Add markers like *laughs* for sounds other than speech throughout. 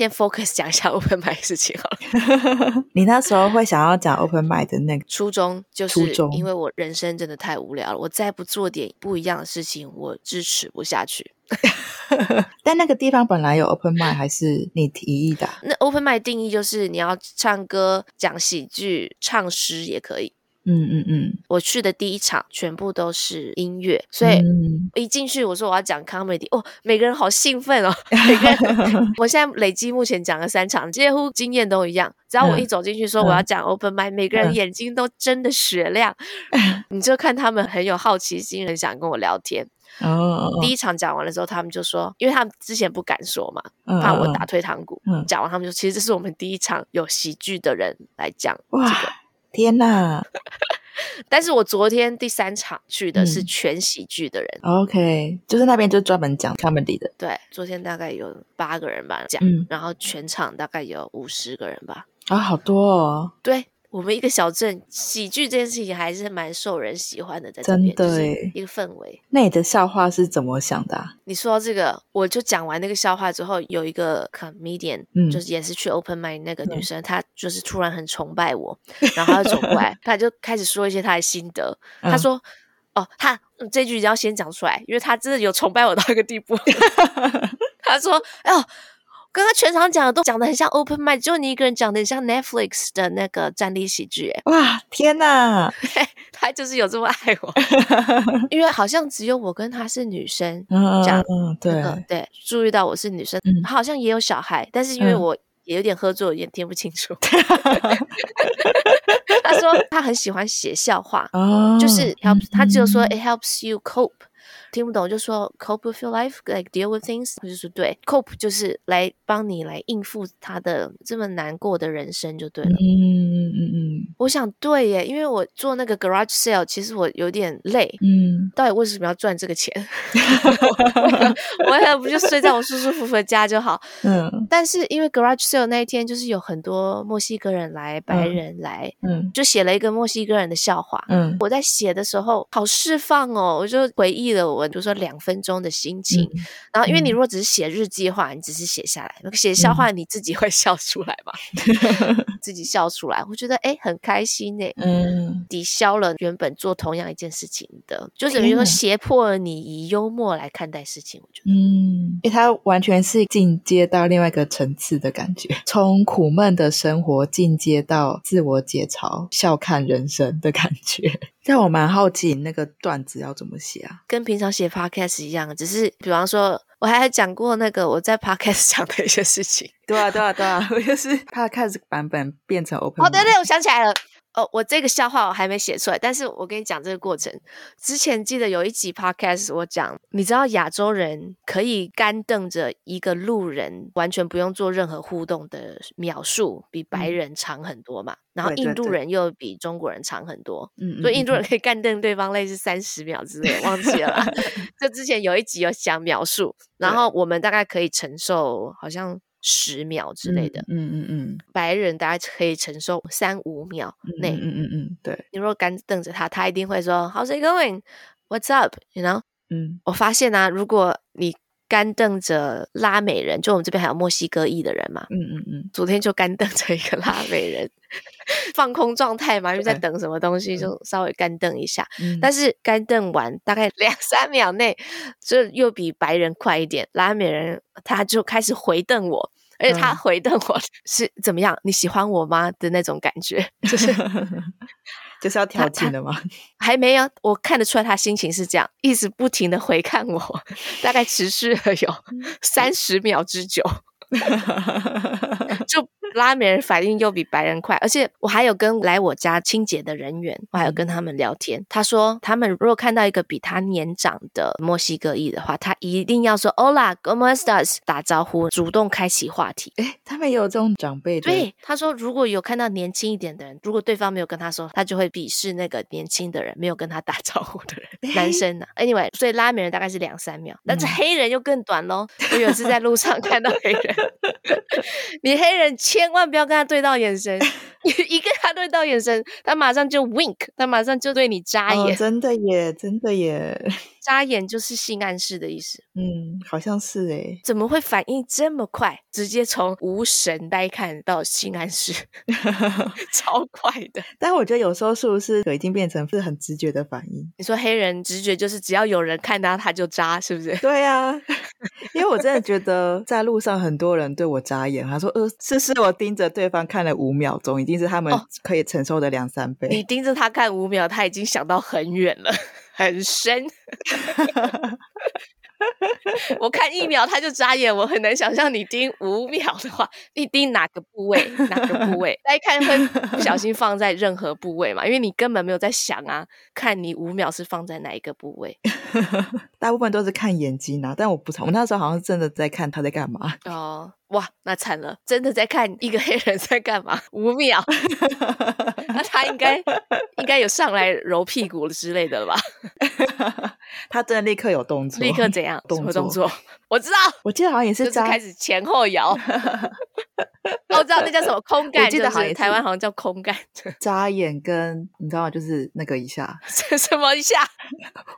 先 focus 讲一下 *laughs* open mic 事情好了。*laughs* 你那时候会想要讲 open mic 的那个初衷，就是因为我人生真的太无聊了，我再不做点不一样的事情，我支持不下去。*laughs* 但那个地方本来有 open mic，还是你提议的？那 open mic 定义就是你要唱歌、讲喜剧、唱诗也可以。嗯嗯嗯。我去的第一场全部都是音乐，所以一进去我说我要讲 comedy，哦，每个人好兴奋哦！*laughs* 每个人，*laughs* 我现在累积目前讲了三场，几乎经验都一样。只要我一走进去说我要讲 open mic，每个人眼睛都真的雪亮，*laughs* 你就看他们很有好奇心，很想跟我聊天。哦，第一场讲完了之后，他们就说，因为他们之前不敢说嘛，怕我打退堂鼓。嗯，讲完他们就说，其实这是我们第一场有喜剧的人来讲这个。哇，天哪！*laughs* 但是我昨天第三场去的是全喜剧的人。OK，就是那边就专门讲 comedy 的。对，昨天大概有八个人吧讲，然后全场大概有五十个人吧。啊，好多哦。对。我们一个小镇喜剧这件事情还是蛮受人喜欢的，在这边，真的，一个氛围。那你的笑话是怎么想的啊？你说到这个，我就讲完那个笑话之后，有一个 comedian，嗯，就是也是去 open mic 那个女生，嗯，她就是突然很崇拜我，然后她就走过来，*laughs* 她就开始说一些她的心得。她说：“嗯、哦，她这句一定要先讲出来，因为她真的有崇拜我到一个地步。*laughs* ”她说：“哦。”刚刚全场讲的都讲的很像 open mic，就你一个人讲的很像 Netflix 的那个站立喜剧，哎，哇，天哪，*laughs* 他就是有这么爱我，*laughs* 因为好像只有我跟他是女生讲，嗯，对对，注意到我是女生，他好像也有小孩，但是因为我也有点喝醉，有点听不清楚。*laughs* 他说他很喜欢写笑话，就是 help，他只有说 it helps you cope。听不懂就说 cope with your life，like deal with things，就是说对，cope 就是来帮你来应付他的这么难过的人生就对了。嗯嗯嗯嗯，我想对耶，因为我做那个 garage sale，其实我有点累。嗯，到底为什么要赚这个钱？*laughs* 我也不就睡在我舒舒服服的家就好。嗯，但是因为 garage sale 那一天就是有很多墨西哥人来，白人来，嗯，就写了一个墨西哥人的笑话。嗯，我在写的时候好释放哦，我就回忆了我。我比如说两分钟的心情，嗯、然后因为你如果只是写日记的话，嗯、你只是写下来，写笑话你自己会 *laughs* 笑出来嘛？嗯、*laughs* 自己笑出来，我觉得哎很开心哎，嗯，抵消了原本做同样一件事情的，就等于说胁迫了你以幽默来看待事情。我觉得，嗯，因为它完全是进阶到另外一个层次的感觉，从苦闷的生活进阶到自我解嘲、笑看人生的感觉。但我蛮好奇，那个段子要怎么写啊？跟平常写 podcast 一样，只是比方说，我还讲过那个我在 podcast 讲的一些事情。对啊，对啊，对啊，*laughs* 我就是 podcast 版本变成 open。哦，对对，我想起来了。哦，我这个笑话我还没写出来，但是我跟你讲这个过程。之前记得有一集 podcast 我讲，你知道亚洲人可以干瞪着一个路人，完全不用做任何互动的秒数，比白人长很多嘛。嗯、然后印度人又比中国人长很多，嗯，所以印度人可以干瞪对方类似三十秒之类，忘记了。*laughs* 就之前有一集有讲秒数，然后我们大概可以承受好像。十秒之类的，嗯嗯嗯，嗯，白人大概可以承受三五秒内，嗯嗯嗯，嗯，对。你如果干瞪着他，他一定会说 How's it going? What's up? You know？嗯，我发现啊，如果你干瞪着拉美人，就我们这边还有墨西哥裔的人嘛，嗯嗯嗯，昨天就干瞪着一个拉美人，*laughs* 放空状态嘛，因为在等什么东西，就稍微干瞪一下。嗯、但是干瞪完大概两三秒内，就又比白人快一点，拉美人他就开始回瞪我，而且他回瞪我 *laughs* 是怎么样？你喜欢我吗？的那种感觉，就是。*laughs* 就是要调情的吗？*laughs* 还没有，我看得出来他心情是这样，一直不停的回看我，*laughs* 大概持续了有三十秒之久，*laughs* 就。拉美人反应又比白人快，而且我还有跟来我家清洁的人员，我还有跟他们聊天。他说，他们如果看到一个比他年长的墨西哥裔的话，他一定要说 “Hola, ¿cómo estás？” 打招呼，主动开启话题。诶，他们有这种长辈。对，他说如果有看到年轻一点的人，如果对。方没有跟他说，他就会鄙视那个年轻的人，没有跟他打招呼的人。男生呢？Anyway，所以拉美人大概是两三秒，但是黑人又更短喽。我有一次在路上看到黑人。你黑人千万不要跟他对到眼神，你 *laughs* 一跟他对到眼神，他马上就 wink，他马上就对你眨眼。哦，真的耶，真的耶。眨眼就是性暗示的意思。嗯，好像是哎。怎么会反应这么快？直接从无神呆看到性暗示，*laughs* 超快的。但我觉得有时候是不是已经变成是很直觉的反应？你说黑人直觉就是只要有人看到，他就扎，是不是？对啊，*laughs* 因为我真的觉得在路上很多人对我眨眼，他说：“呃，是是我盯着对方看了五秒钟，已经是他们可以承受的两三倍。”你盯着他看五秒，他已经想到很远了。很深，*laughs* 我看一秒他就眨眼，我很难想象你盯五秒的话，你盯哪个部位？哪个部位？大家看会不小心放在任何部位嘛？因为你根本没有在想啊，看你五秒是放在哪一个部位？*laughs* 大部分都是看眼睛啊，但我不常，我那时候好像真的在看他在干嘛哦。哇，那惨了！真的在看一个黑人在干嘛？五秒，*laughs* 那他应该应该有上来揉屁股之类的了吧？*laughs* 他真的立刻有动作，立刻怎样？*laughs* 动作？动作？我知道，我记得好像也是，就是开始前后摇。我知道那叫什么空干，我记得好像台湾好像叫空干。眨眼跟你知道吗？就是那个一下，什么一下？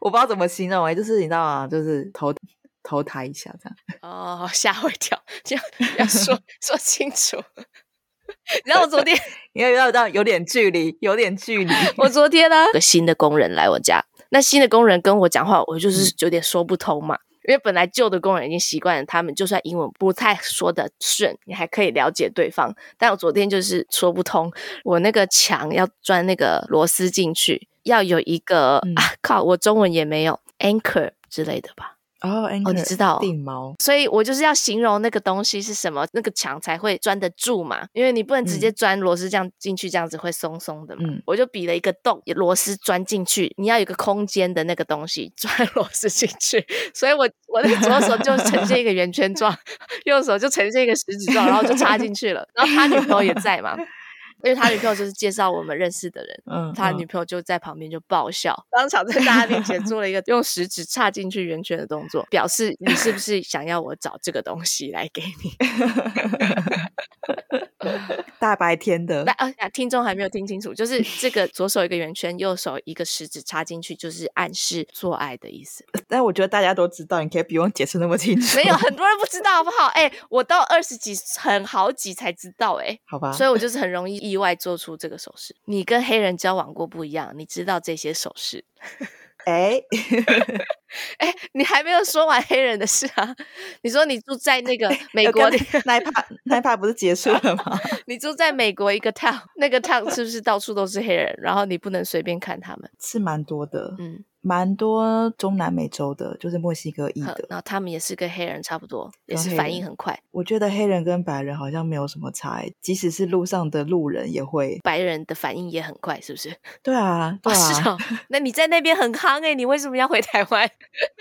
我不知道怎么形容哎，就是你知道吗？就是头。头抬一下，这样 *laughs* 哦，吓我一跳，这样要说 *laughs* 说清楚。*laughs* 然后我昨天，因为要到有点距离，有点距离。我昨天呢，有个新的工人来我家，那新的工人跟我讲话，我就是有点说不通嘛。嗯、因为本来旧的工人已经习惯了，他们就算英文不太说的顺，你还可以了解对方。但我昨天就是说不通，我那个墙要钻那个螺丝进去，要有一个、嗯、啊靠，我中文也没有 anchor 之类的吧。哦，哦，你知道定锚，所以我就是要形容那个东西是什么，那个墙才会钻得住嘛。因为你不能直接钻螺丝这样进去，这样子会松松的嘛。嗯，我就比了一个洞，螺丝钻进去，你要有个空间的那个东西 *laughs* 钻螺丝进去。所以我我的左手就呈现一个圆圈状，*laughs* 右手就呈现一个十指状，然后就插进去了。然后他女朋友也在嘛。因为他女朋友就是介绍我们认识的人，嗯，他女朋友就在旁边就爆笑，嗯、当场在大家面前 *laughs* 做了一个用食指插进去圆圈的动作，表示你是不是想要我找这个东西来给你？*laughs* 大白天的，那啊，听众还没有听清楚，就是这个左手一个圆圈，右手一个食指插进去，就是暗示做爱的意思。但我觉得大家都知道，你可以不用解释那么清楚。没有很多人不知道，好不好？哎、欸，我到二十几，很好几才知道、欸，哎，好吧。所以我就是很容易意外做出这个手势。你跟黑人交往过不一样，你知道这些手势。*laughs* 哎，哎、欸，你还没有说完黑人的事啊？你说你住在那个美国的那一趴，那一趴不是结束了吗？*laughs* 你住在美国一个 town，那个 town 是不是到处都是黑人？然后你不能随便看他们？是蛮多的，嗯。蛮多中南美洲的，就是墨西哥裔的，然后他们也是跟黑人差不多，也是反应很快。我觉得黑人跟白人好像没有什么差，即使是路上的路人也会。白人的反应也很快，是不是？*laughs* 对啊，对啊。哦，是哦。那你在那边很夯诶，你为什么要回台湾？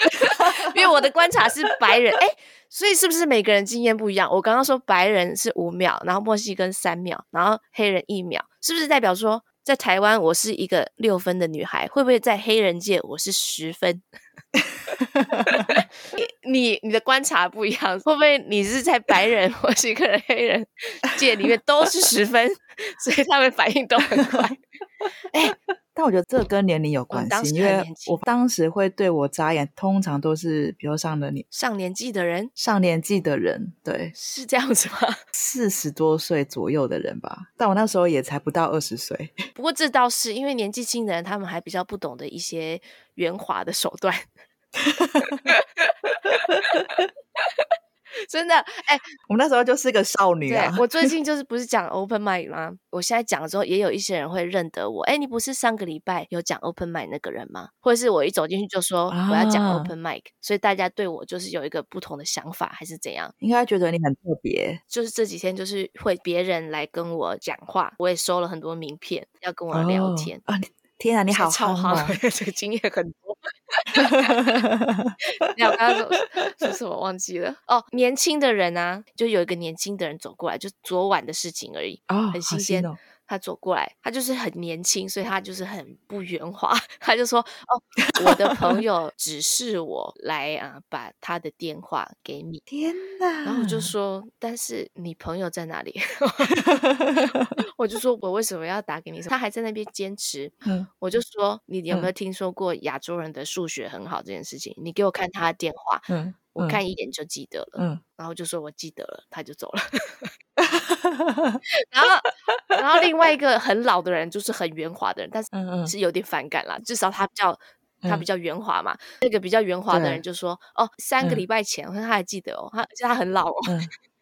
*laughs* 因为我的观察是白人，诶，所以是不是每个人经验不一样？我刚刚说白人是五秒，然后墨西哥三秒，然后黑人一秒，是不是代表说？在台湾，我是一个六分的女孩，会不会在黑人界我是十分？*laughs* 你你的观察不一样，会不会你是在白人或是一个人黑人界里面都是十分，*laughs* 所以他们反应都很快？*laughs* 哎。但我觉得这跟年龄有关系，因为我当时会对我眨眼，通常都是比如上了年上年纪的人，上年纪的人，对，是这样子吗？*laughs* 四十多岁左右的人吧，但我那时候也才不到二十岁。*laughs* 不过这倒是因为年纪轻的人，他们还比较不懂得一些圆滑的手段。*laughs* 真的，哎、欸，我们那时候就是个少女啊。我最近 *laughs* 就是不是讲 open mic 吗？我现在讲的时候，也有一些人会认得我。哎、欸，你不是上个礼拜有讲 open mic 那个人吗？或者是我一走进去就说我要讲 open mic，、啊、所以大家对我就是有一个不同的想法，还是怎样？应该觉得你很特别。就是这几天就是会别人来跟我讲话，我也收了很多名片要跟我聊天、哦、啊！天啊，你好超好，这个经验很多。*laughs* 你好刚刚说说什么忘记了？哦，年轻的人啊，就有一个年轻的人走过来，就昨晚的事情而已，哦，很新鲜。他走过来，他就是很年轻，所以他就是很不圆滑。*laughs* 他就说：“哦，我的朋 *laughs* 友指示我来啊，把他的电话给你。”天哪！然后我就说：“但是你朋友在哪里？” *laughs* 我就说：“我为什么要打给你？”他还在那边坚持。嗯，我就说：“你有没有听说过亚洲人的数学很好这件事情？你给我看他的电话。”嗯。我看一眼就记得了，嗯，然后就说我记得了，他就走了。*laughs* 然后，然后另外一个很老的人，就是很圆滑的人，但是是有点反感啦。至少他比较他比较圆滑嘛。那个比较圆滑的人就说：“哦，三个礼拜前，我说他还记得哦，他而且他很老哦。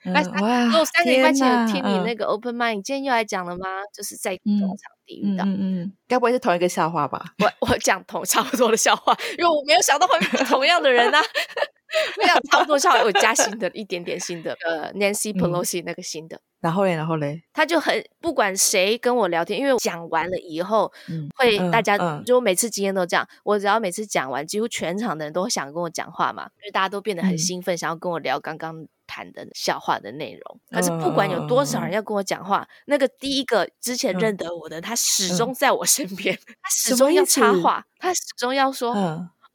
哎，哦，三个礼拜前听你那个 open mind，你今天又来讲了吗？就是在农场地遇到，嗯嗯，该不会是同一个笑话吧？我我讲同 *laughs* 差不多的笑话，因为我没有想到会同样的人啊。” *laughs* 没有，差不多像有加新的一点点新的，呃，Nancy Pelosi 那个新的。然后嘞，然后嘞，他就很不管谁跟我聊天，因为我讲完了以后，会大家就每次经验都这样，我只要每次讲完，几乎全场的人都想跟我讲话嘛，因为大家都变得很兴奋，想要跟我聊刚刚谈的笑话的内容。可是不管有多少人要跟我讲话，那个第一个之前认得我的，他始终在我身边，他始终要插话，他始终要说。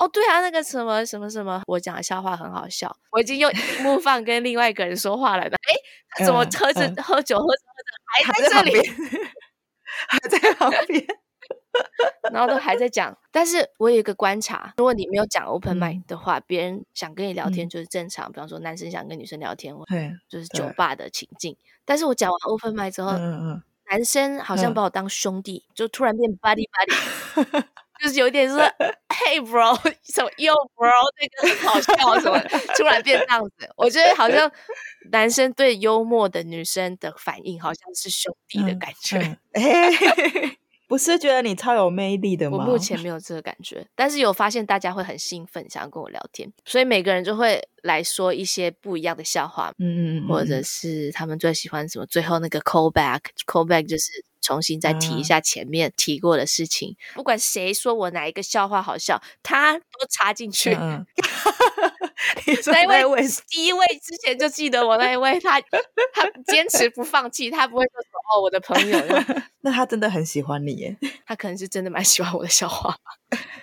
哦，对啊，那个什么什么什么，我讲的笑话很好笑，我已经用萤幕放跟另外一个人说话了的。哎，他怎么喝着、嗯、喝酒喝着喝着还在这里，还在旁 *laughs* 边，然后都还在讲。*laughs* 但是我有一个观察，如果你没有讲 open mic 的话，别人想跟你聊天就是正常，比方说男生想跟女生聊天，对，就是酒吧的情境。但是我讲完 open mic 之后，嗯嗯，男生好像把我当兄弟，就突然变 buddy buddy。*laughs* 就是有点说，Hey bro，*laughs* 什么 Yo bro，那个很好笑什么，突然变这样子。我觉得好像男生对幽默的女生的反应，好像是兄弟的感觉。嗯嗯 *laughs* 不是觉得你超有魅力的吗？我目前没有这个感觉，但是有发现大家会很兴奋，想要跟我聊天，所以每个人就会来说一些不一样的笑话，嗯嗯，或者是他们最喜欢什么，最后那个 call back，call back 就是重新再提一下前面提过的事情，嗯、不管谁说我哪一个笑话好笑，他都插进去。嗯那一位第一位之前就记得我那一位，他他坚持不放弃，他不会说哦，我的朋友。*laughs* 那他真的很喜欢你耶，*laughs* 他可能是真的蛮喜欢我的笑话，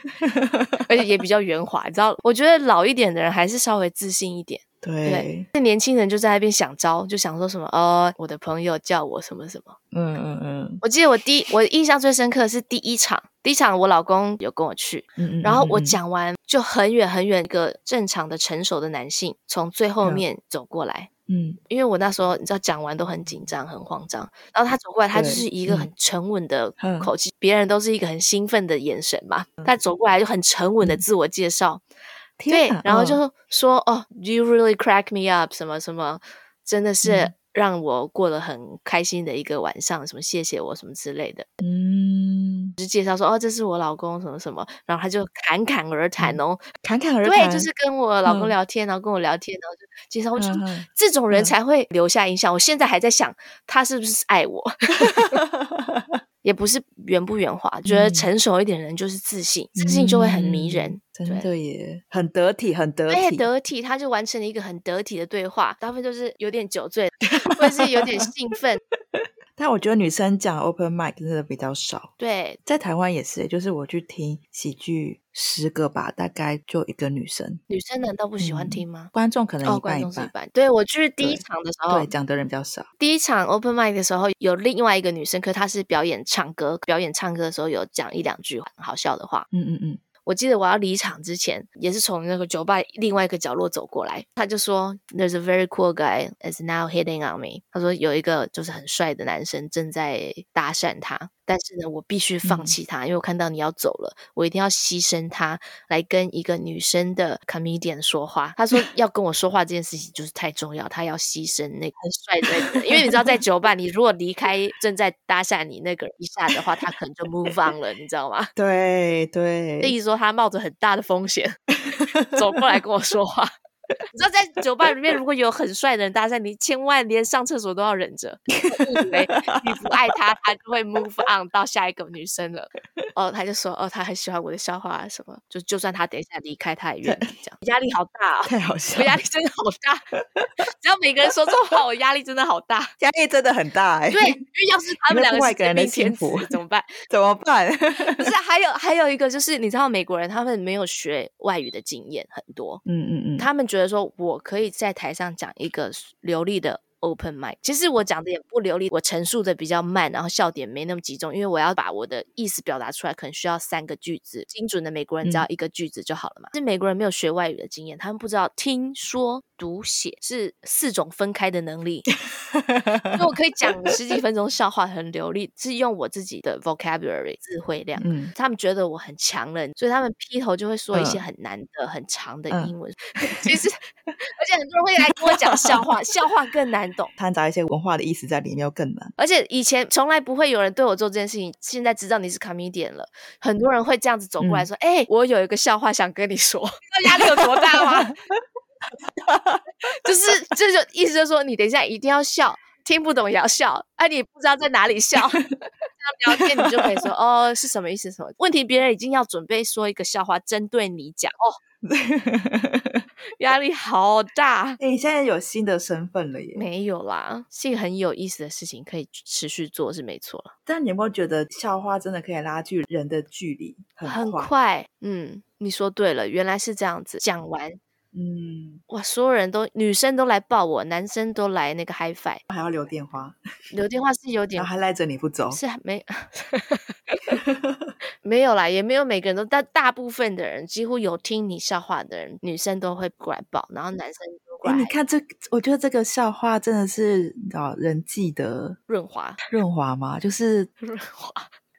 *laughs* 而且也比较圆滑。你知道，我觉得老一点的人还是稍微自信一点。对，那年轻人就在那边想招，就想说什么哦，我的朋友叫我什么什么。嗯嗯嗯。我记得我第一，我印象最深刻的是第一场，第一场我老公有跟我去，嗯嗯，然后我讲完就很远很远一个正常的成熟的男性从最后面走过来，嗯，因为我那时候你知道讲完都很紧张很慌张，然后他走过来，他就是一个很沉稳的口气，别人都是一个很兴奋的眼神嘛，他走过来就很沉稳的自我介绍。对，然后就说哦，You really crack me up，什么什么，真的是让我过得很开心的一个晚上，什么谢谢我什么之类的，嗯，就介绍说哦，这是我老公什么什么，然后他就侃侃而谈哦，侃侃。而谈，对，就是跟我老公聊天，然后跟我聊天，然后就介绍，我就这种人才会留下印象。我现在还在想，他是不是爱我？*laughs* 也不是圆不圆滑，觉得成熟一点的人就是自信，自信就会很迷人。真的耶，很得体，很得体，得体，他就完成了一个很得体的对话。大部分就是有点酒醉，*laughs* 或者是有点兴奋。但我觉得女生讲 open mic 真的比较少。对，在台湾也是，就是我去听喜剧十个吧，大概就一个女生。女生难道不喜欢听吗？观众可能一半一半。对，我去第一场的时候，对，讲的人比较少。第一场 open mic 的时候，有另外一个女生，可她是表演唱歌，表演唱歌的时候有讲一两句很好笑的话。嗯嗯嗯。我记得我要离场之前，也是从那个酒吧另外一个角落走过来，他就说：“There's a very cool guy is now hitting on me。”他说有一个就是很帅的男生正在搭讪他。但是呢，我必须放弃他，嗯、因为我看到你要走了，我一定要牺牲他来跟一个女生的 comedian 说话。他说 *laughs* 要跟我说话这件事情就是太重要，他要牺牲那个很帅的人，因为你知道在酒吧，你如果离开正在搭讪你那个一下的话，他可能就 move on 了，你知道吗？对 *laughs* 对，那意思说他冒着很大的风险 *laughs* 走过来跟我说话。你知道，在酒吧里面，如果有很帅的人搭讪你，千万连上厕所都要忍着，以为你不爱他，他就会 move on 到下一个女生了。哦，他就说，哦，他很喜欢我的笑话啊，什么，就就算他等一下离开，他也愿意这样。压力好大啊，太好笑，我压力真的好大。只要每个人说这话，我压力真的好大，压力真的很大哎、欸。对，因为要是他们两个是真命天子怎么办？*laughs* 怎么办？*laughs* 不是，还有还有一个就是，你知道美国人他们没有学外语的经验很多，嗯嗯嗯，他们觉得说我可以在台上讲一个流利的。Open mic，其实我讲的也不流利，我陈述的比较慢，然后笑点没那么集中，因为我要把我的意思表达出来，可能需要三个句子。精准的美国人只要一个句子就好了嘛。是、嗯、美国人没有学外语的经验，他们不知道听说读写是四种分开的能力。所以我可以讲十几分钟笑话很流利，是用我自己的 vocabulary 智慧量。嗯，他们觉得我很强人，所以他们劈头就会说一些很难的、嗯、很长的英文。嗯、其实，而且很多人会来跟我讲笑话，笑话更难。懂掺杂一些文化的意思在里面，又更难。而且以前从来不会有人对我做这件事情，现在知道你是 comedian 了，很多人会这样子走过来说：“哎、嗯欸，我有一个笑话想跟你说。”那压力有多大吗？*laughs* *laughs* 就是这就意思就是说，你等一下一定要笑，听不懂也要笑，哎、啊，你不知道在哪里笑，*laughs* 这样聊天你就可以说：“哦，是什么意思？什么问题？”别人已经要准备说一个笑话针对你讲哦。*laughs* 压力好大！哎、欸，现在有新的身份了耶？没有啦，是一个很有意思的事情，可以持续做是没错了。但你有没有觉得笑话真的可以拉近人的距离？很快。嗯，你说对了，原来是这样子。讲完，嗯，哇，所有人都女生都来抱我，男生都来那个 high five，还要留电话，留电话是有点，还赖着你不走，是没。*laughs* 没有啦，也没有每个人都，但大部分的人，几乎有听你笑话的人，女生都会过来抱，然后男生都过来。你看这，我觉得这个笑话真的是啊人际的润滑，*laughs* 润滑吗？就是润滑，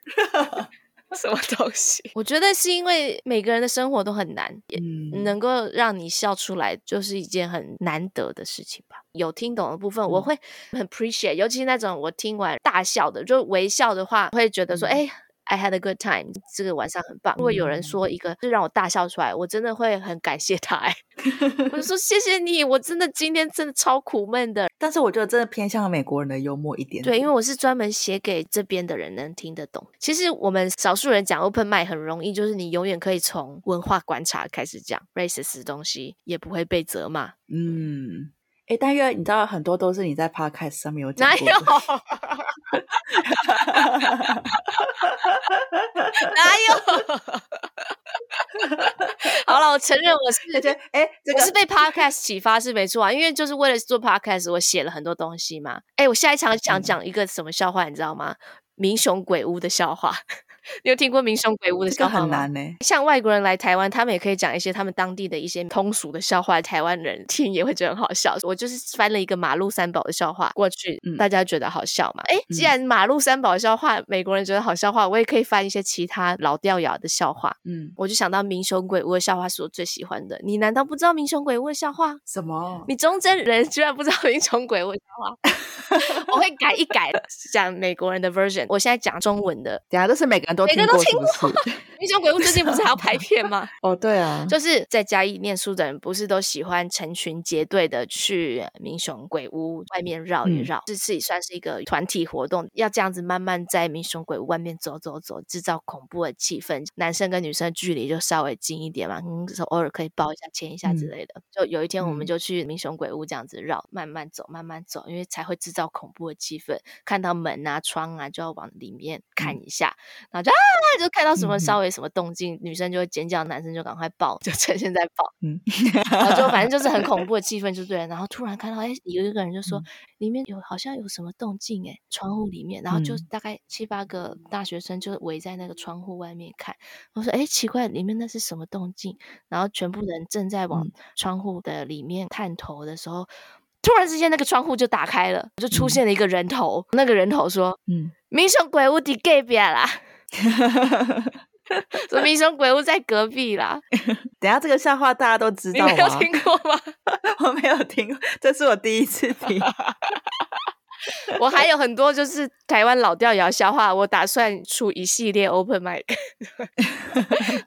*laughs* *laughs* 什么东西？*laughs* 我觉得是因为每个人的生活都很难，也能够让你笑出来，就是一件很难得的事情吧。有听懂的部分，我会很 appreciate，尤其是那种我听完大笑的，就微笑的话，会觉得说，哎。I had a good time，这个晚上很棒。如果有人说一个就让我大笑出来，我真的会很感谢他。哎，*laughs* 我就说 *laughs* 谢谢你，我真的今天真的超苦闷的。但是我觉得真的偏向美国人的幽默一点。对，因为我是专门写给这边的人能听得懂。其实我们少数人讲 open mic 很容易，就是你永远可以从文化观察开始讲 racist 东西，也不会被责骂。嗯。哎，但月你知道很多都是你在 podcast 上面有讲过，*laughs* 哪有？哪有？好了，我承认我是，哎，这个、我是被 podcast 启发是没错啊，因为就是为了做 podcast，我写了很多东西嘛。哎，我下一场想讲一个什么笑话，你知道吗？民雄鬼屋的笑话。你有听过民雄鬼屋的笑话吗？很难呢。像外国人来台湾，他们也可以讲一些他们当地的一些通俗的笑话，台湾人听也会觉得很好笑。我就是翻了一个马路三宝的笑话过去，嗯、大家觉得好笑嘛？哎，既然马路三宝的笑话美国人觉得好笑话，我也可以翻一些其他老掉牙的笑话。嗯，我就想到民雄鬼屋的笑话是我最喜欢的。你难道不知道民雄鬼屋的笑话？什么？你中间人居然不知道民雄鬼屋的笑话？*laughs* 我会改一改，讲美国人的 version。我现在讲中文的，等下都是每个人都听过。每个人都听过。民雄鬼屋最近不是还要拍片吗？*laughs* 哦，对啊，就是在嘉义念书的人，不是都喜欢成群结队的去民雄鬼屋外面绕一绕，这次也算是一个团体活动，要这样子慢慢在民雄鬼屋外面走走走，制造恐怖的气氛。男生跟女生距离就稍微近一点嘛，嗯，偶尔可以抱一下、牵一下之类的。嗯、就有一天，我们就去民雄鬼屋这样子绕，慢慢走，慢慢走，因为才会制造恐怖的气氛。看到门啊、窗啊，就要往里面看一下，嗯、然后就啊，就看到什么稍微什么动静，嗯、女生就会尖叫，男生就赶快抱，就趁现在 *laughs* 抱。嗯，然后就反正就是很 *laughs* 恐怖的气氛，就对了。然后突然看到，哎，有一个人就说、嗯、里面有好像有什么动静，哎，窗户里面。然后就大概七八个大学生就围在那个窗户外面看。我说，哎，奇怪，里面那是什么动静？然后全部人正在往窗户的里面探头的时候，突然之间那个窗户就打开了，就出现了一个人头。嗯、那个人头说：“嗯，民雄鬼屋的隔壁啦。” *laughs* 说明凶鬼屋在隔壁啦。*laughs* 等下这个笑话大家都知道吗？你没有听过吗？*laughs* 我没有听过，这是我第一次听。*laughs* 我还有很多就是台湾老掉牙笑话，我打算出一系列 open mic。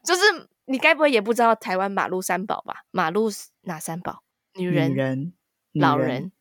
就是你该不会也不知道台湾马路三宝吧？马路哪三宝？女人、女人、老人、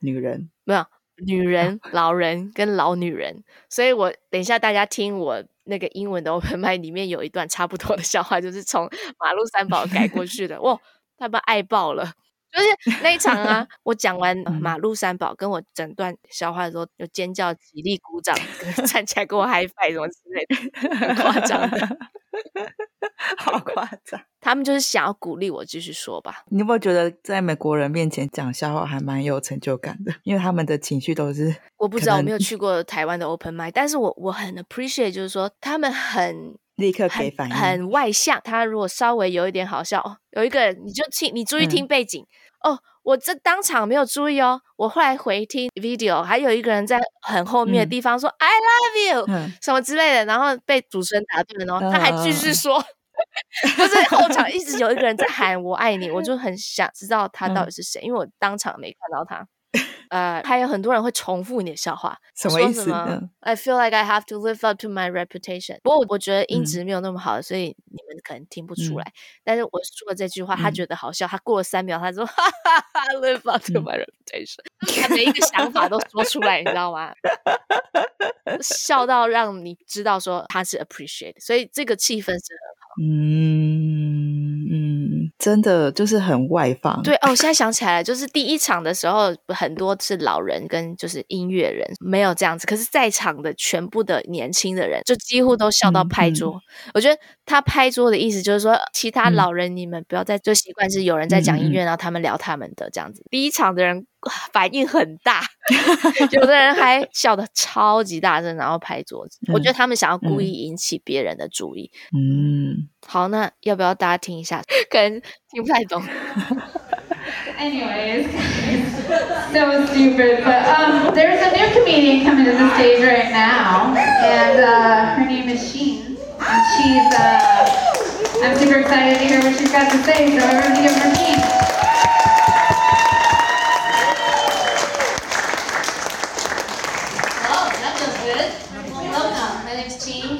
女人，没有女人、老人跟老女人。所以我等一下大家听我那个英文的 *laughs* open mic 里面有一段差不多的笑话，就是从马路三宝改过去的。哇，他们爱爆了！就是那一场啊，我讲完 *laughs* 马路三宝，跟我整段笑话的时候，就尖叫、起立、鼓掌，*laughs* 站起来跟我 high five 什么之类的，很夸张的，*laughs* 好夸张。*laughs* 他们就是想要鼓励我继续说吧。你有没有觉得在美国人面前讲笑话还蛮有成就感的？因为他们的情绪都是……我不知道，我没有去过台湾的 open mic，但是我我很 appreciate，就是说他们很。立刻可以反应，很外向。他如果稍微有一点好笑，哦、有一个人你就听，你注意听背景、嗯、哦。我这当场没有注意哦，我后来回听 video，还有一个人在很后面的地方说、嗯、“I love you”、嗯、什么之类的，然后被主持人打断了，然后，他还继续说，嗯、就是后场一直有一个人在喊“我爱你”，我就很想知道他到底是谁，嗯、因为我当场没看到他。呃，*laughs* 还有很多人会重复你的笑话，什么意思呢？说什么？I feel like I have to live up to my reputation。不过我觉得音质没有那么好，所以你们可能听不出来。但是我说了这句话，他觉得好笑。他过了三秒，他说：“哈哈哈，live up to my reputation。”他每一个想法都说出来，你知道吗？*laughs* 笑到让你知道说他是 appreciate，所以这个气氛是很好。嗯嗯。真的就是很外放，对哦，我现在想起来了，就是第一场的时候，很多是老人跟就是音乐人，没有这样子。可是，在场的全部的年轻的人，就几乎都笑到拍桌。嗯、我觉得他拍桌的意思就是说，其他老人你们不要再就习惯是有人在讲音乐，嗯、然后他们聊他们的这样子。第一场的人反应很大，有的人还笑得超级大声，然后拍桌子。嗯、我觉得他们想要故意引起别人的注意。嗯。好，那要不要大家听一下？可能听不太懂。Anyways, so stupid. But um, there's a new comedian coming to the stage right now, and uh, her name is Sheen, and she's. Uh, I'm super excited to hear what she's got to say. So everybody give her Sheen.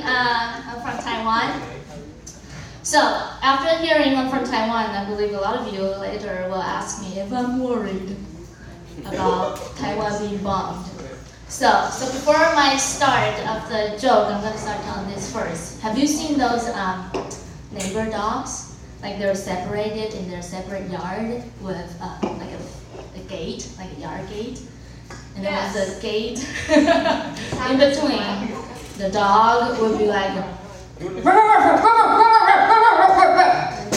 Uh, I'm from Taiwan. So, after hearing from Taiwan, I believe a lot of you later will ask me if I'm worried about Taiwan being bombed. So, so before my start of the joke, I'm going to start telling this first. Have you seen those um, neighbor dogs? Like they're separated in their separate yard with uh, like a, a gate, like a yard gate. And yes. then the gate *laughs* in between, the dog would be like, and *laughs* the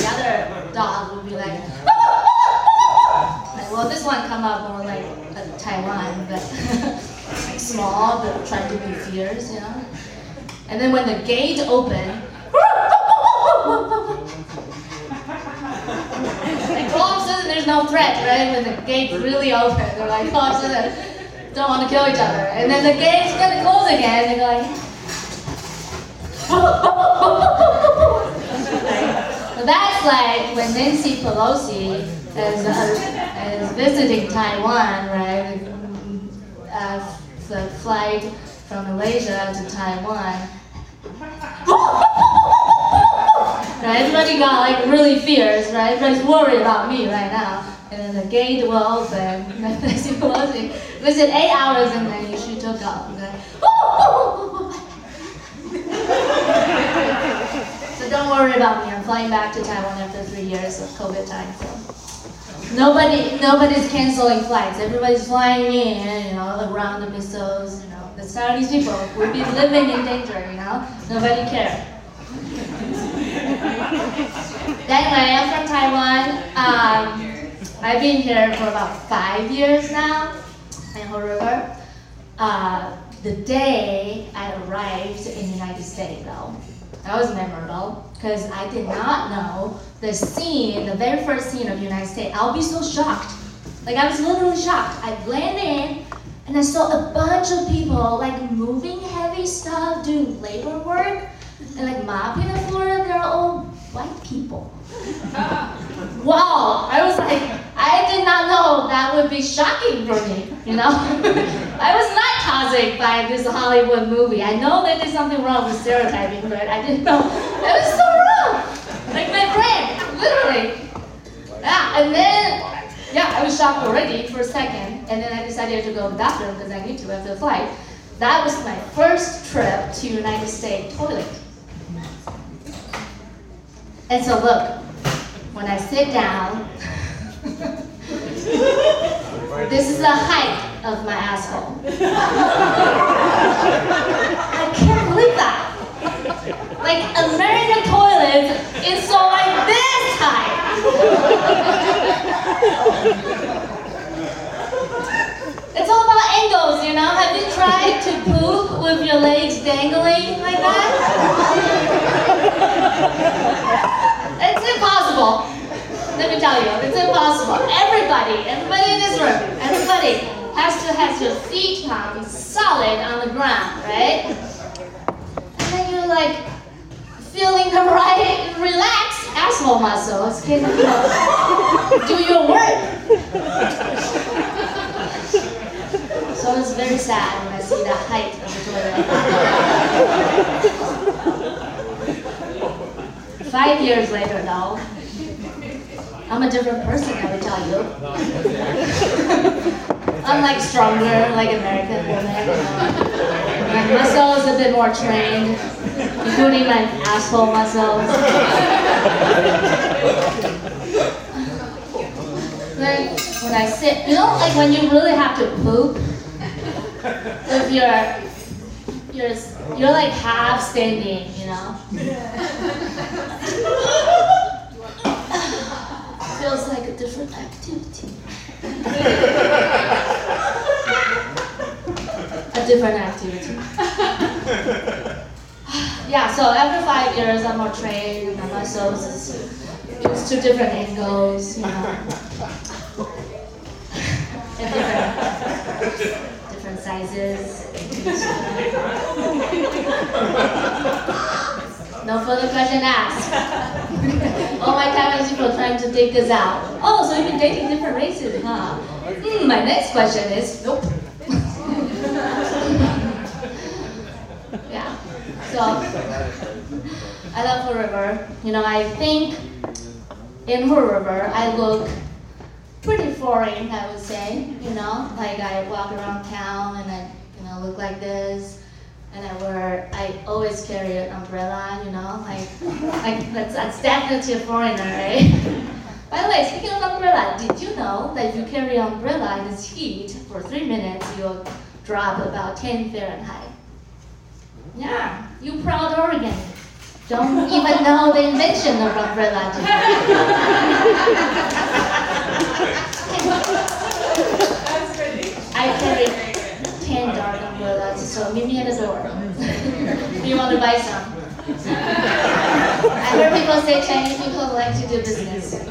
other dog would be like, like *laughs* well, this one come up more like a Taiwan, but *laughs* small, but trying to be fierce, you know. And then when the gate opened, like all of there's no threat, right? When the gate's really open, they're like don't want to kill each other. And then the gate's gonna close again, and they're like. That's like when Nancy Pelosi is, uh, is visiting Taiwan, right? Uh, the flight from Malaysia to Taiwan. right? Everybody got like really fierce, right? Everybody's worried about me right now. And then the gate will open. Nancy Pelosi visit eight hours and then she took off. Right? So don't worry about me. I'm flying back to Taiwan after three years of COVID time. So nobody, nobody's canceling flights. Everybody's flying in, you know, around the missiles. You know, the Saudis people would be living in danger. You know, nobody cares. anyway, I'm from Taiwan. Um, I've been here for about five years now in Ho River. Uh, the day I arrived in the United States, though, that was memorable because I did not know the scene, the very first scene of the United States. I'll be so shocked. Like, I was literally shocked. I landed and I saw a bunch of people like moving heavy stuff, doing labor work, and like mopping the floor. They're all white people. *laughs* wow, I was like, I did not know that would be shocking for me, you know? *laughs* I was not caused by this Hollywood movie. I know that there's something wrong with stereotyping, but I didn't know. It was so wrong! Like my brain, literally. Yeah, and then, yeah, I was shocked already for a second, and then I decided to go to the bathroom because I need to after the flight. That was my first trip to United States toilet. And so look, when I sit down, *laughs* this is the height of my asshole. I can't believe that. Like American toilets is so like this high. it's all about angles, you know. Have you tried to poop with your legs dangling like that? it's impossible. Let me tell you, it's impossible. Everybody, everybody in this room, everybody has to have your feet um, solid on the ground, right? And then you're like feeling the right relaxed asshole muscles can you do your work. So it's very sad when I see the height of the toilet. Five years later, though, I'm a different person, I will tell you. I'm like stronger, like American woman. My muscles a bit more trained, including my asshole muscles. *laughs* Then when I sit, you know, like when you really have to poop, if you're you're you're like half standing, you know. Feels a different activity. a different activity. yeah, so after five years, I'm more trained, and my is used to different angles, you know. different, different sizes. No further question asked. Trying to take this out. Oh, so you've been dating different races, huh? Hmm, my next question is nope. *laughs* yeah. So I love Hood River. You know, I think in Hood River I look pretty foreign, I would say. You know, like I walk around town and I, you know, look like this and I wear, I always carry an umbrella, you know, like, like that's, that's definitely a foreigner, right? *laughs* By the way, speaking of umbrella, did you know that if you carry an umbrella in this heat for three minutes, you'll drop about 10 Fahrenheit? Yeah, you proud Oregon. Don't even know the invention of umbrella. *laughs* do you? I carry 10 so meet me at the door. Do *laughs* you want to buy some? I heard people say Chinese people like to do business. *laughs*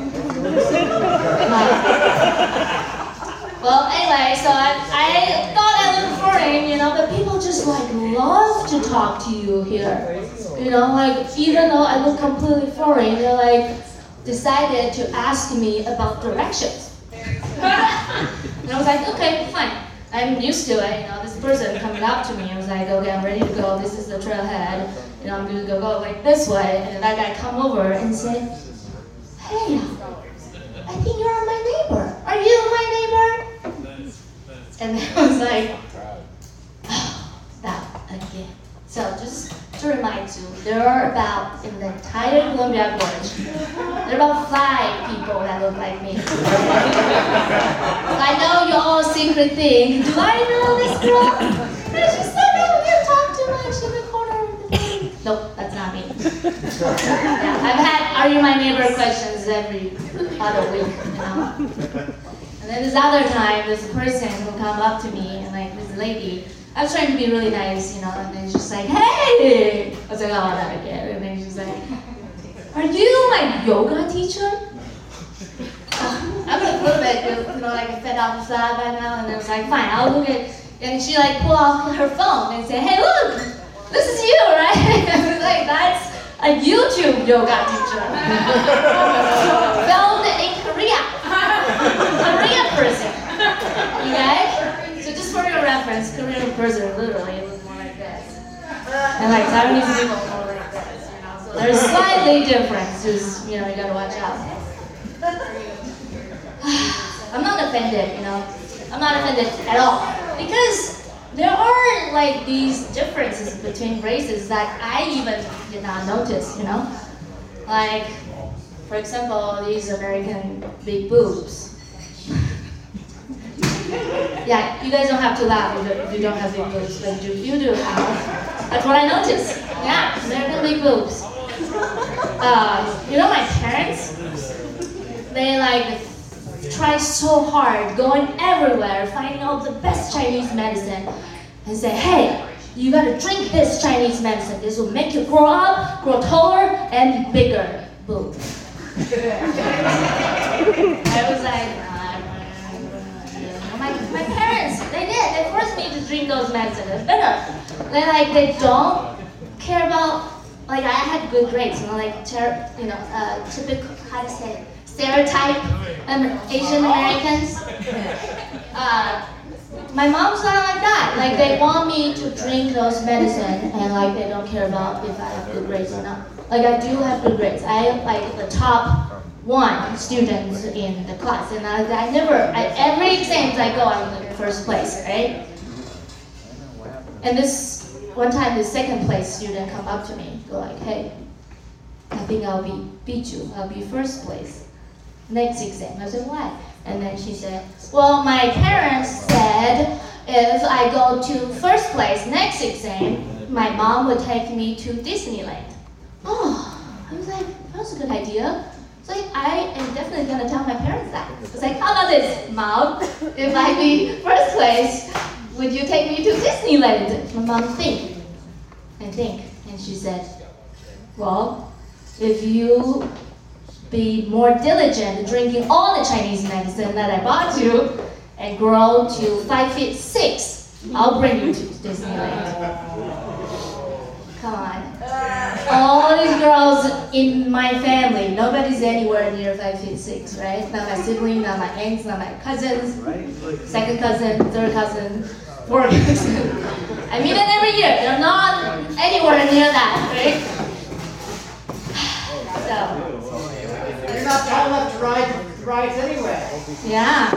well, anyway, so I, I thought I looked foreign, you know, but people just like love to talk to you here. You know, like even though I look completely foreign, they like decided to ask me about directions. *laughs* and I was like, okay, fine. I'm used to it, you know, this person coming up to me, I was like, okay, I'm ready to go, this is the trailhead, you know, I'm going to go, go like this way, and then that guy come over and say, hey, I think you're my neighbor, are you my neighbor? And I was like, oh, that again. So just to remind you, there are about, in the entire Columbia Gorge, there are about five people that look like me. I know you all secret think, do I know this girl? And she said, no, you talk too much in the corner of the. Nope, that's not me. Yeah, I've had Are You My Neighbor questions every other week, know? And then this other time, this person who come up to me, and like this lady, I was trying to be really nice, you know, and then just like, hey! I was like, oh, not again. And then she's like, are you my yoga teacher? I'm a little bit, you know, like fed up with that by now, and I was like, fine, I'll look at, and she like pull off her phone and say, hey, look, this is you, right? *laughs* I was like, that's a YouTube yoga teacher. *laughs* Filmed in Korea. Korean person. So just for your reference, Korean person literally look more like this. And like Taiwanese people more like this, you know. So there's slightly difference, just you know, you gotta watch out. *sighs* I'm not offended, you know. I'm not offended at all because there are like these differences between races that I even did not notice, you know. Like, for example, these American big boobs. Yeah, you guys don't have to laugh you don't have big boobs, but you, you do have. That's what I noticed. Yeah, American big boobs. Uh, you know my parents? They like try so hard, going everywhere, finding out the best Chinese medicine, and say, hey, you gotta drink this Chinese medicine. This will make you grow up, grow taller, and bigger. Boom. *laughs* I was like, my, parents, they did. They forced me to drink those medicines. It's better. They like they don't care about like I had good grades, you know, like ter- you know, uh, typical how to say stereotype um, Asian Americans. Uh, my mom's not like that. Like they want me to drink those medicine and like they don't care about if I have good grades or not. Like I do have good grades. I am like the top one students in the class, and I, I never, I, every exams I go, I'm in the first place, right? And this one time, the second place student come up to me, go like, hey, I think I'll be beat you. I'll be first place next exam. I said, why? And then she said, well, my parents said if I go to first place next exam, my mom would take me to Disneyland. Oh, I was like, that's a good idea. So I am definitely gonna tell my parents that. I was like, how about this, mom? If I be first place, would you take me to Disneyland? My mom think, and think, and she said, well, if you be more diligent drinking all the Chinese medicine that I bought you and grow to five feet six, I'll bring you to Disneyland. Come on. All these girls in my family, nobody's anywhere near five feet six, right? Not my sibling, not my aunts, not my cousins, second cousin, third cousin, fourth cousin. *laughs* I meet them every year. They're not anywhere near that, right? *sighs* So, You're not tall enough to ride rides anyway. yeah.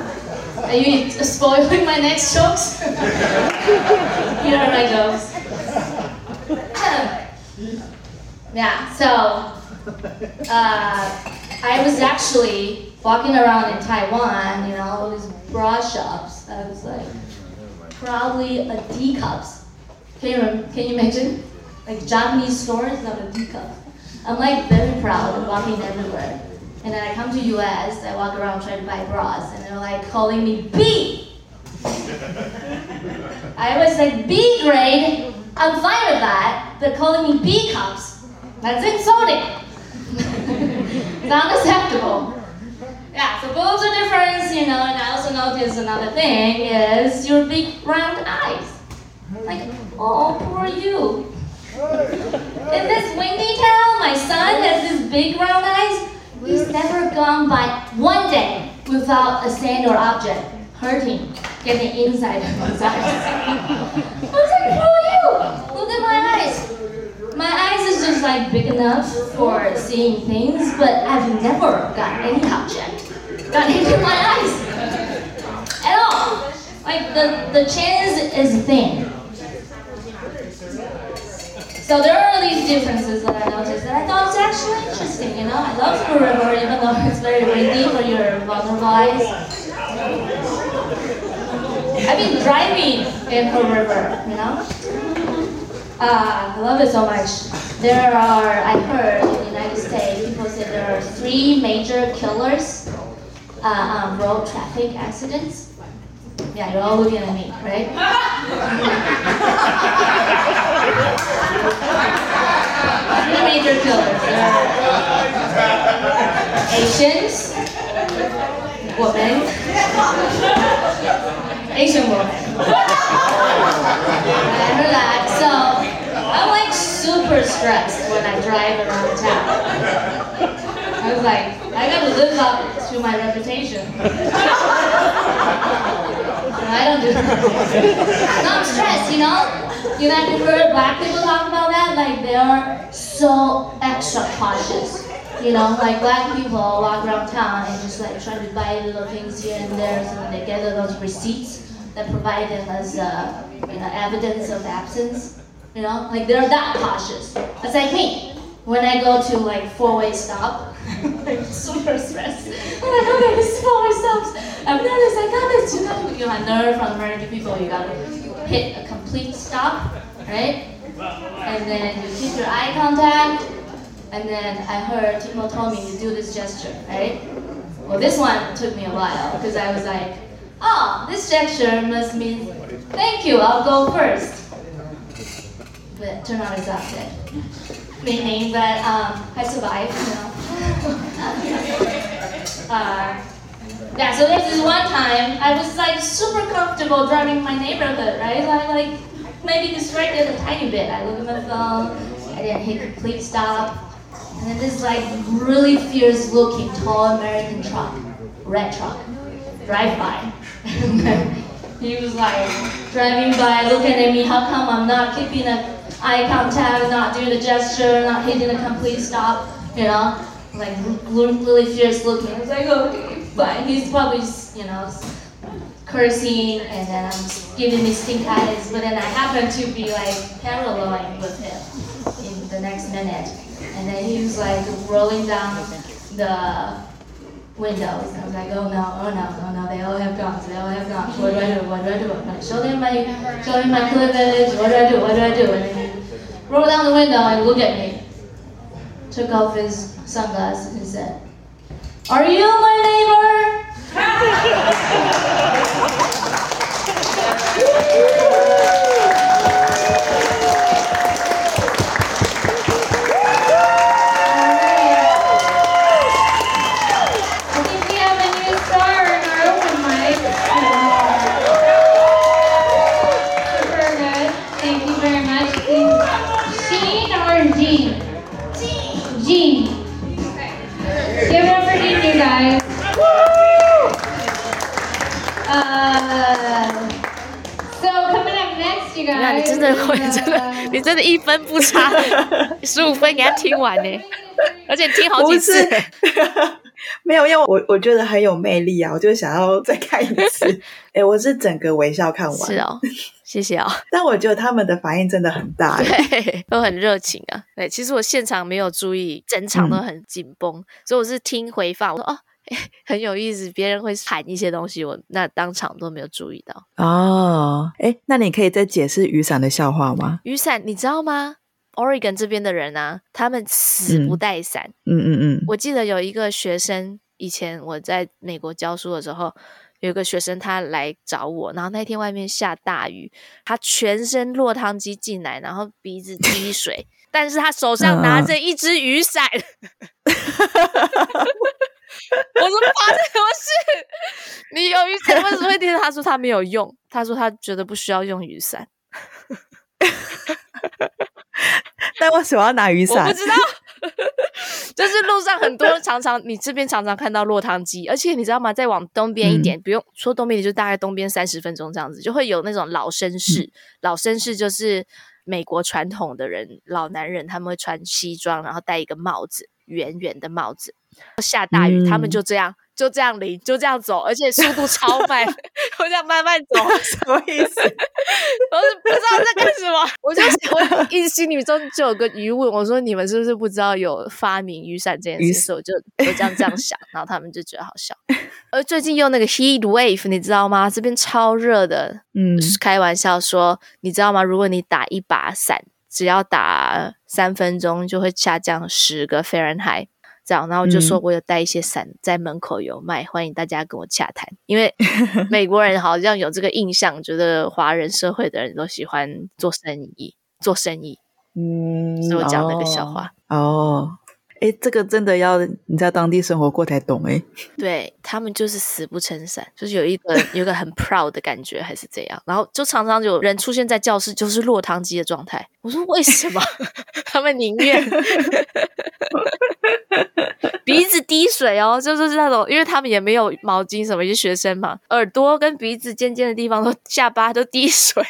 Are you spoiling my next jokes? *laughs* Here are my jokes. *clears throat* yeah, so uh, I was actually walking around in Taiwan, you know, all these bra shops. I was like, probably a D cups. Can you, can you imagine? Like Japanese stores of a D cup. I'm like very proud of walking everywhere. And then I come to US, I walk around trying to buy bras, and they're like calling me B. *laughs* I was like B grade. I'm fine with that. They're calling me B cups. That's insulting. it's unacceptable. Yeah, so boobs are different, you know, and I also noticed another thing is your big round eyes. Like, oh, poor you. In this windy town, my son has these big round eyes. He's never gone by one day without a sand or object hurting, getting inside of his eyes. *laughs* I was like, poor you. Look at my eyes. My eyes is just like big enough for seeing things, but I've never got any object got into my eyes at all. Like the the chance is thin. So there are these differences that I noticed that I thought was actually interesting. You know, I love the river even though *laughs* it's very windy for your vulnerable eyes. I've been driving in a river. You know. Uh, I love it so much. There are, I heard in the United States, people say there are three major killers uh, on road traffic accidents. Yeah, you're all looking at me, right? three major killers. Are Asians, women, Asian women. I heard that. So I'm like super stressed when I drive around town. I was like, I gotta live up to my reputation. I don't do that. No, I'm stressed, you know? You guys have heard black people talk about that? Like they are so extra cautious you know, like black people walk around town and just like try to buy little things here and there, so they gather those receipts that provide them as uh, you know evidence of absence. You know, like they're that cautious. It's like me when I go to like four-way stop, *laughs* I'm super stressed. Okay, this is four-way stops. I've this, I got this. You know, you have nerve from American people. You gotta hit a complete stop, right? And then you keep your eye contact. And then I heard people told me to do this gesture, right? Well, this one took me a while because I was like, oh, this gesture must mean thank you. I'll go first. But turn out opposite meaning that um, I survived, you know. *laughs* uh, yeah, so there's this one time I was like super comfortable driving my neighborhood, right? So I like maybe distracted a tiny bit. I look at my phone, I didn't hit complete stop, and then this like really fierce looking tall American truck, red truck, drive by. *laughs* he was like driving by, looking at me, how come I'm not keeping a eye contact, not doing the gesture, not hitting a complete stop, you know, like really fierce looking. I was like, okay, fine. He's probably, you know, cursing and then I'm giving me stink eyes, but then I happen to be like paralleling with him in the next minute. And then he was like rolling down the windows. I was like, oh no, oh no, oh no, they all have guns, they all have guns. What do I do? What do I do? Gonna show them my, show them my cleavage. What do I do? What do I do? And he rolled down the window and looked at me, took off his sunglasses and said, Are you my neighbor? I *laughs* 真的会真的 uh,，*laughs* 你真的一分不差，十五分给他听完呢，而且听好几次没有，因为我我觉得很有魅力啊，我就想要再看一次。*laughs* 哎，我是整个微笑看完，是哦，谢谢哦。*laughs* 但我觉得他们的反应真的很大，对，都很热情啊。对，其实我现场没有注意，整场都很紧绷，所以我是听回放，我说哦，*laughs* 很有意思，别人会喊一些东西，我那当场都没有注意到。哦，哎，那你可以再解释雨伞的笑话吗？雨伞你知道吗？Oregon 这边的人啊，他们死不带伞。嗯嗯嗯，我记得有一个学生，以前我在美国教书的时候，有一个学生他来找我，然后那天外面下大雨，他全身落汤鸡进来，然后鼻子滴水，*laughs* 但是他手上拿着一只雨伞。*laughs* 我说发生什么事？*laughs* 你有雨伞为什么会滴？他说他没有用，他说他觉得不需要用雨伞。*laughs* 但为什么要拿雨伞？我不知道，*laughs* 就是路上很多常常你这边常常看到落汤鸡，而且你知道吗？再往东边一点，嗯、不用说东边，你就大概东边三十分钟这样子，就会有那种老绅士。嗯、老绅士就是美国传统的人，老男人他们会穿西装，然后戴一个帽子，圆圆的帽子。下大雨，嗯、他们就这样。就这样淋，就这样走，而且速度超 *laughs* 慢，我这样慢慢走，*laughs* 什么意思？*laughs* 我是不知道在干什么，我就我一心里中就有个疑问，我说你们是不是不知道有发明雨伞这件事？是我就我这样这样想，然后他们就觉得好笑。而最近用那个 heat wave，你知道吗？这边超热的，嗯，开玩笑说，你知道吗？如果你打一把伞，只要打三分钟，就会下降十个 Fahrenheit。然后就说，我有带一些伞在门口有卖，嗯、欢迎大家跟我洽谈。因为美国人好像有这个印象，觉得华人社会的人都喜欢做生意，做生意。嗯，所以我讲那个笑话。哦，哎，这个真的要你在当地生活过才懂哎。*laughs* 对，他们就是死不撑伞，就是有一个有一个很 proud 的感觉，还是怎样。然后就常常有人出现在教室，就是落汤鸡的状态。我说为什么？*laughs* 他们宁愿。*laughs* 鼻子滴水哦，就是那种，因为他们也没有毛巾什么，一些学生嘛，耳朵跟鼻子尖尖的地方都下巴都滴水，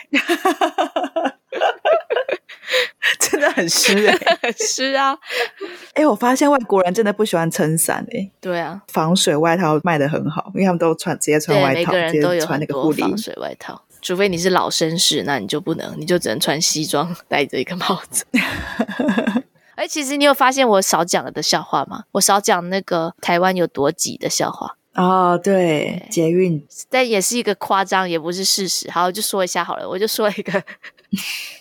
*laughs* 真的很湿哎、欸，很湿啊！哎、哎，我发现外国人真的不喜欢撑伞哎。对啊，防水外套卖的很好，因为他们都穿直接穿外套，每个人都有穿那个护防水外套。除非你是老绅士，那你就不能，你就只能穿西装，戴着一个帽子。*laughs* 哎，其实你有发现我少讲了的笑话吗？我少讲那个台湾有多挤的笑话。哦，对，捷运，但也是一个夸张，也不是事实。好，我就说一下好了，我就说一个。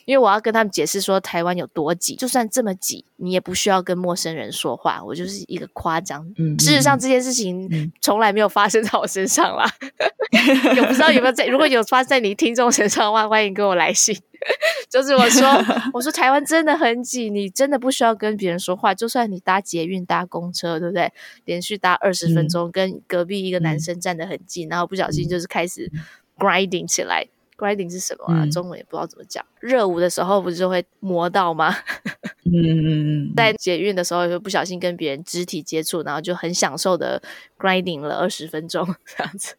因为我要跟他们解释说台湾有多挤，就算这么挤，你也不需要跟陌生人说话。我就是一个夸张。嗯，事实上这件事情从来没有发生在我身上啦。*laughs* 也不知道有没有在，如果有发生在你听众身上的话，欢迎跟我来信。*laughs* 就是我说，我说台湾真的很挤，你真的不需要跟别人说话。就算你搭捷运、搭公车，对不对？连续搭二十分钟，跟隔壁一个男生站得很近，然后不小心就是开始 grinding 起来。Grinding 是什么啊？中文也不知道怎么讲。热舞的时候不是就会磨到吗？嗯嗯嗯。*laughs* 在捷运的时候就不小心跟别人肢体接触，然后就很享受的 grinding 了二十分钟这样子。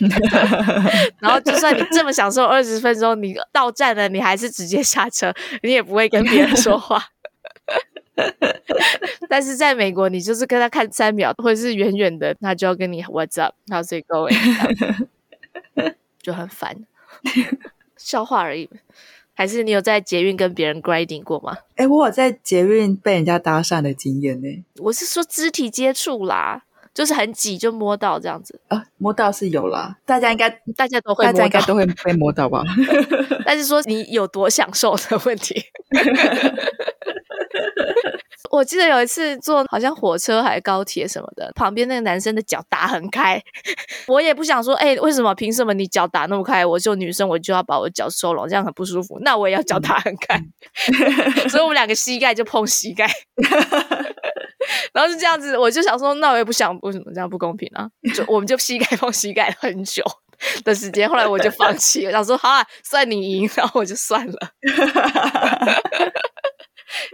*laughs* 然后就算你这么享受二十分钟，你到站了，你还是直接下车，*laughs* 你也不会跟别人说话。但是在美国，你就是跟他看三秒，或者是远远的，他就要跟你 What's up？How's it going？就很烦。*laughs* 笑话而已，还是你有在捷运跟别人 grinding 过吗？哎、欸，我有在捷运被人家搭讪的经验呢。我是说肢体接触啦，就是很挤就摸到这样子啊，摸到是有啦，大家应该大家都会大家应该都会 *laughs* 被摸到吧？*laughs* 但是说你有多享受的问题。我记得有一次坐好像火车还是高铁什么的，旁边那个男生的脚打很开，*laughs* 我也不想说，哎、欸，为什么？凭什么你脚打那么开？我就女生，我就要把我脚收拢，这样很不舒服。那我也要脚打很开，所以我们两个膝盖就碰膝盖，*laughs* 然后是这样子。我就想说，那我也不想，为什么这样不公平啊？就我们就膝盖碰膝盖很久的时间，后来我就放弃了，想说好啊，算你赢，然后我就算了。*laughs*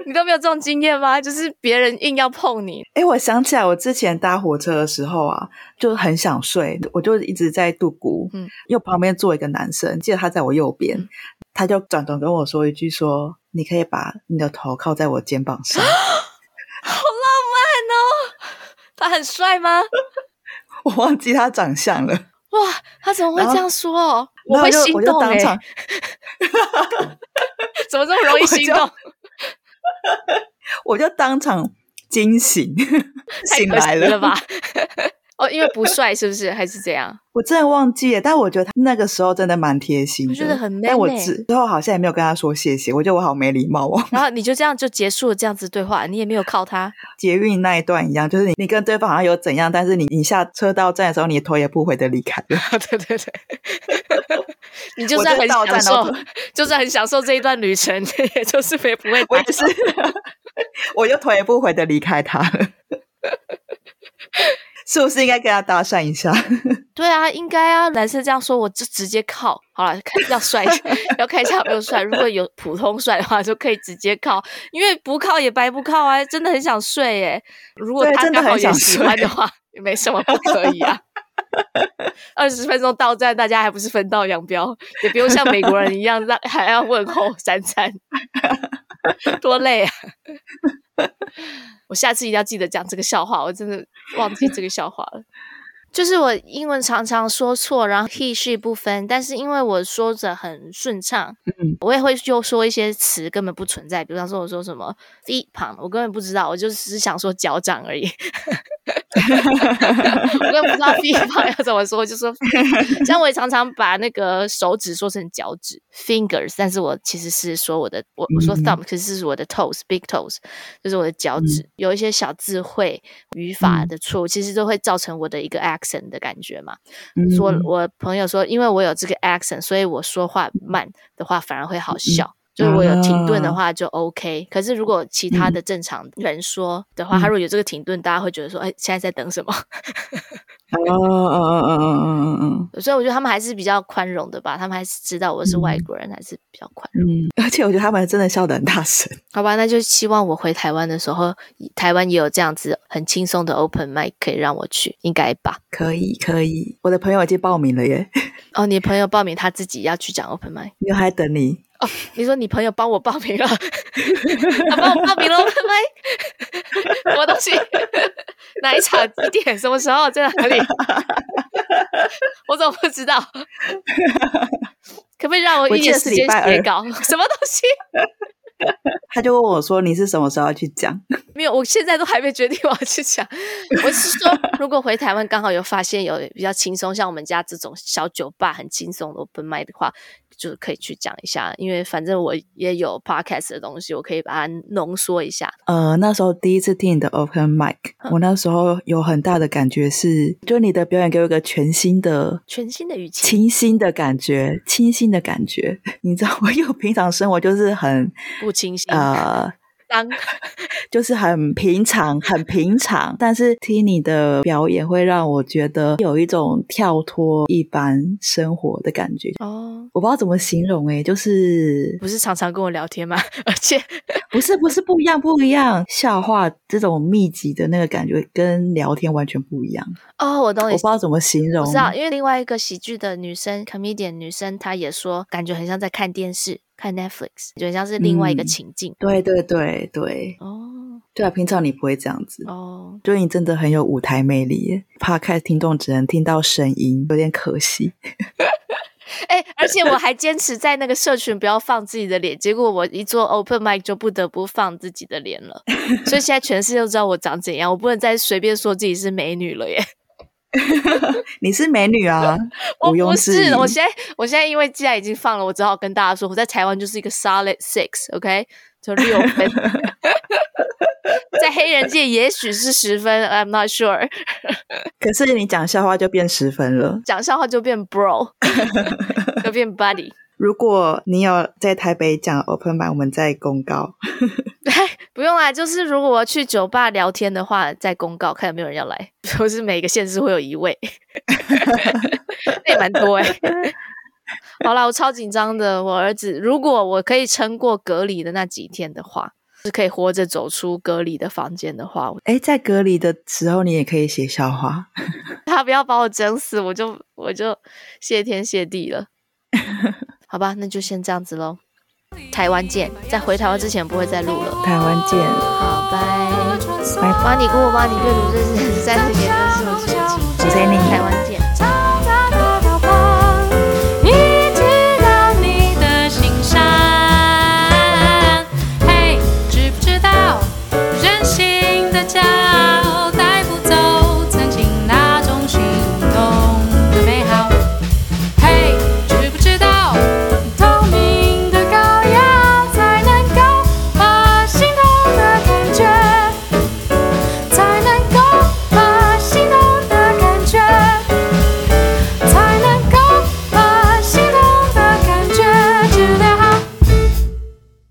你都没有这种经验吗？就是别人硬要碰你。诶，我想起来，我之前搭火车的时候啊，就很想睡，我就一直在度孤。嗯，因为旁边坐一个男生，记得他在我右边，嗯、他就转头跟我说一句说：“说你可以把你的头靠在我肩膀上。*laughs* ”好浪漫哦！他很帅吗？*laughs* 我忘记他长相了。哇，他怎么会这样说？我会心动哎！*laughs* 怎么这么容易心动？*laughs* 我就当场惊醒，醒来了，了吧？*laughs* 哦，因为不帅，是不是？还是这样？*laughs* 我真的忘记了，但我觉得他那个时候真的蛮贴心的，我觉得很 man。但我之后好像也没有跟他说谢谢，我觉得我好没礼貌哦。然后你就这样就结束了这样子对话，你也没有靠他。捷运那一段一样，就是你你跟对方好像有怎样，但是你你下车到站的时候，你头也不回的离开了。对对对，你就算很享受，*laughs* 就算很享受这一段旅程，*laughs* 也就是也不会，我也是，*laughs* 我就头也不回的离开他了。是不是应该跟他搭讪一下？对啊，应该啊。男生这样说，我就直接靠好了。看要帅，要看一下有没有帅。如果有普通帅的话，就可以直接靠，因为不靠也白不靠啊。真的很想睡耶。如果他刚好也喜欢的话，也没什么不可以啊。二十分钟到站，大家还不是分道扬镳？也不用像美国人一样让还要问候三餐，*laughs* 多累啊！我下次一定要记得讲这个笑话，我真的忘记这个笑话了。就是我英文常常说错，然后 he she 不分，但是因为我说着很顺畅，嗯，我也会就说一些词根本不存在，比方说我说什么 feet 旁，我根本不知道，我就只是想说脚掌而已。*laughs* 我也不知道 *laughs* feet 旁要怎么说，就说像我也常常把那个手指说成脚趾 fingers，但是我其实是说我的我我说 thumb，可是是我的 toes big toes，就是我的脚趾，嗯、有一些小智慧语法的错误，其实都会造成我的一个 accent 的感觉嘛。嗯、说我朋友说，因为我有这个 accent，所以我说话慢的话反而会好笑。嗯就是我有停顿的话就 OK，、啊、可是如果其他的正常人说的话，嗯、他如果有这个停顿，大家会觉得说，哎，现在在等什么？哦哦哦哦哦哦哦，所以我觉得他们还是比较宽容的吧，他们还是知道我是外国人，嗯、还是比较宽容。嗯，而且我觉得他们真的笑得很大声。好吧，那就希望我回台湾的时候，台湾也有这样子很轻松的 open mic 可以让我去，应该吧？可以，可以。我的朋友已经报名了耶。*laughs* 哦，你朋友报名他自己要去讲 open mic，有还等你。哦，你说你朋友帮我报名了，他帮我报名了，我 *laughs* 什么东西？*laughs* 哪一场？几点？什么时候？在哪里？*laughs* 我怎么不知道？*laughs* 可不可以让我一点时间写稿？*laughs* 什么东西？他就问我说：“你是什么时候要去讲？”我现在都还没决定我要去讲。我是说，如果回台湾刚好有发现有比较轻松，像我们家这种小酒吧很轻松的 open mic 的话，就可以去讲一下。因为反正我也有 podcast 的东西，我可以把它浓缩一下。呃，那时候第一次听你的 open mic，嗯，我那时候有很大的感觉是，就你的表演给我一个全新的、全新的语气、清新的感觉、清新的感觉。*laughs* 你知道，我有平常生活就是很不清新呃。当 *laughs* 就是很平常，很平常，但是听你的表演会让我觉得有一种跳脱一般生活的感觉哦。我不知道怎么形容诶，就是不是常常跟我聊天吗？*laughs* 而且不是不是不一样不一样，笑话这种密集的那个感觉跟聊天完全不一样哦。我懂你，我不知道怎么形容，我知道，因为另外一个喜剧的女生 comedian 女生，她也说感觉很像在看电视。看 Netflix，就像是另外一个情境。嗯、对对对对，哦，对啊，平常你不会这样子哦，就你真的很有舞台魅力耶。Podcast 听众只能听到声音，有点可惜。*laughs* 哎、欸，而且我还坚持在那个社群不要放自己的脸，结果我一做 Open Mic 就不得不放自己的脸了。所以现在全世界都知道我长怎样，我不能再随便说自己是美女了耶。*laughs* 你是美女啊！*laughs* 我不是，我现在我现在因为既然已经放了，我只好跟大家说，我在台湾就是一个 solid six，OK，、okay? 就六分，*laughs* 在黑人界也许是十分，I'm not sure。可是你讲笑话就变十分了，讲笑话就变 bro，就变 buddy。如果你有在台北讲 open mic，我们再公告。不用啦，就是如果我要去酒吧聊天的话，再公告看有没有人要来。*laughs* 不是每个县市会有一位，*laughs* 那也蛮多哎。*laughs* 好啦，我超紧张的。我儿子，如果我可以撑过隔离的那几天的话，是可以活着走出隔离的房间的话，哎，在隔离的时候你也可以写笑话。他不要把我整死，我就我就谢天谢地了。好吧，那就先这样子喽。台湾见，在回台湾之前不会再录了。台湾见，好，拜拜。帮你姑，我帮你阅读，这是三十年的事情。谢谢你，台湾见。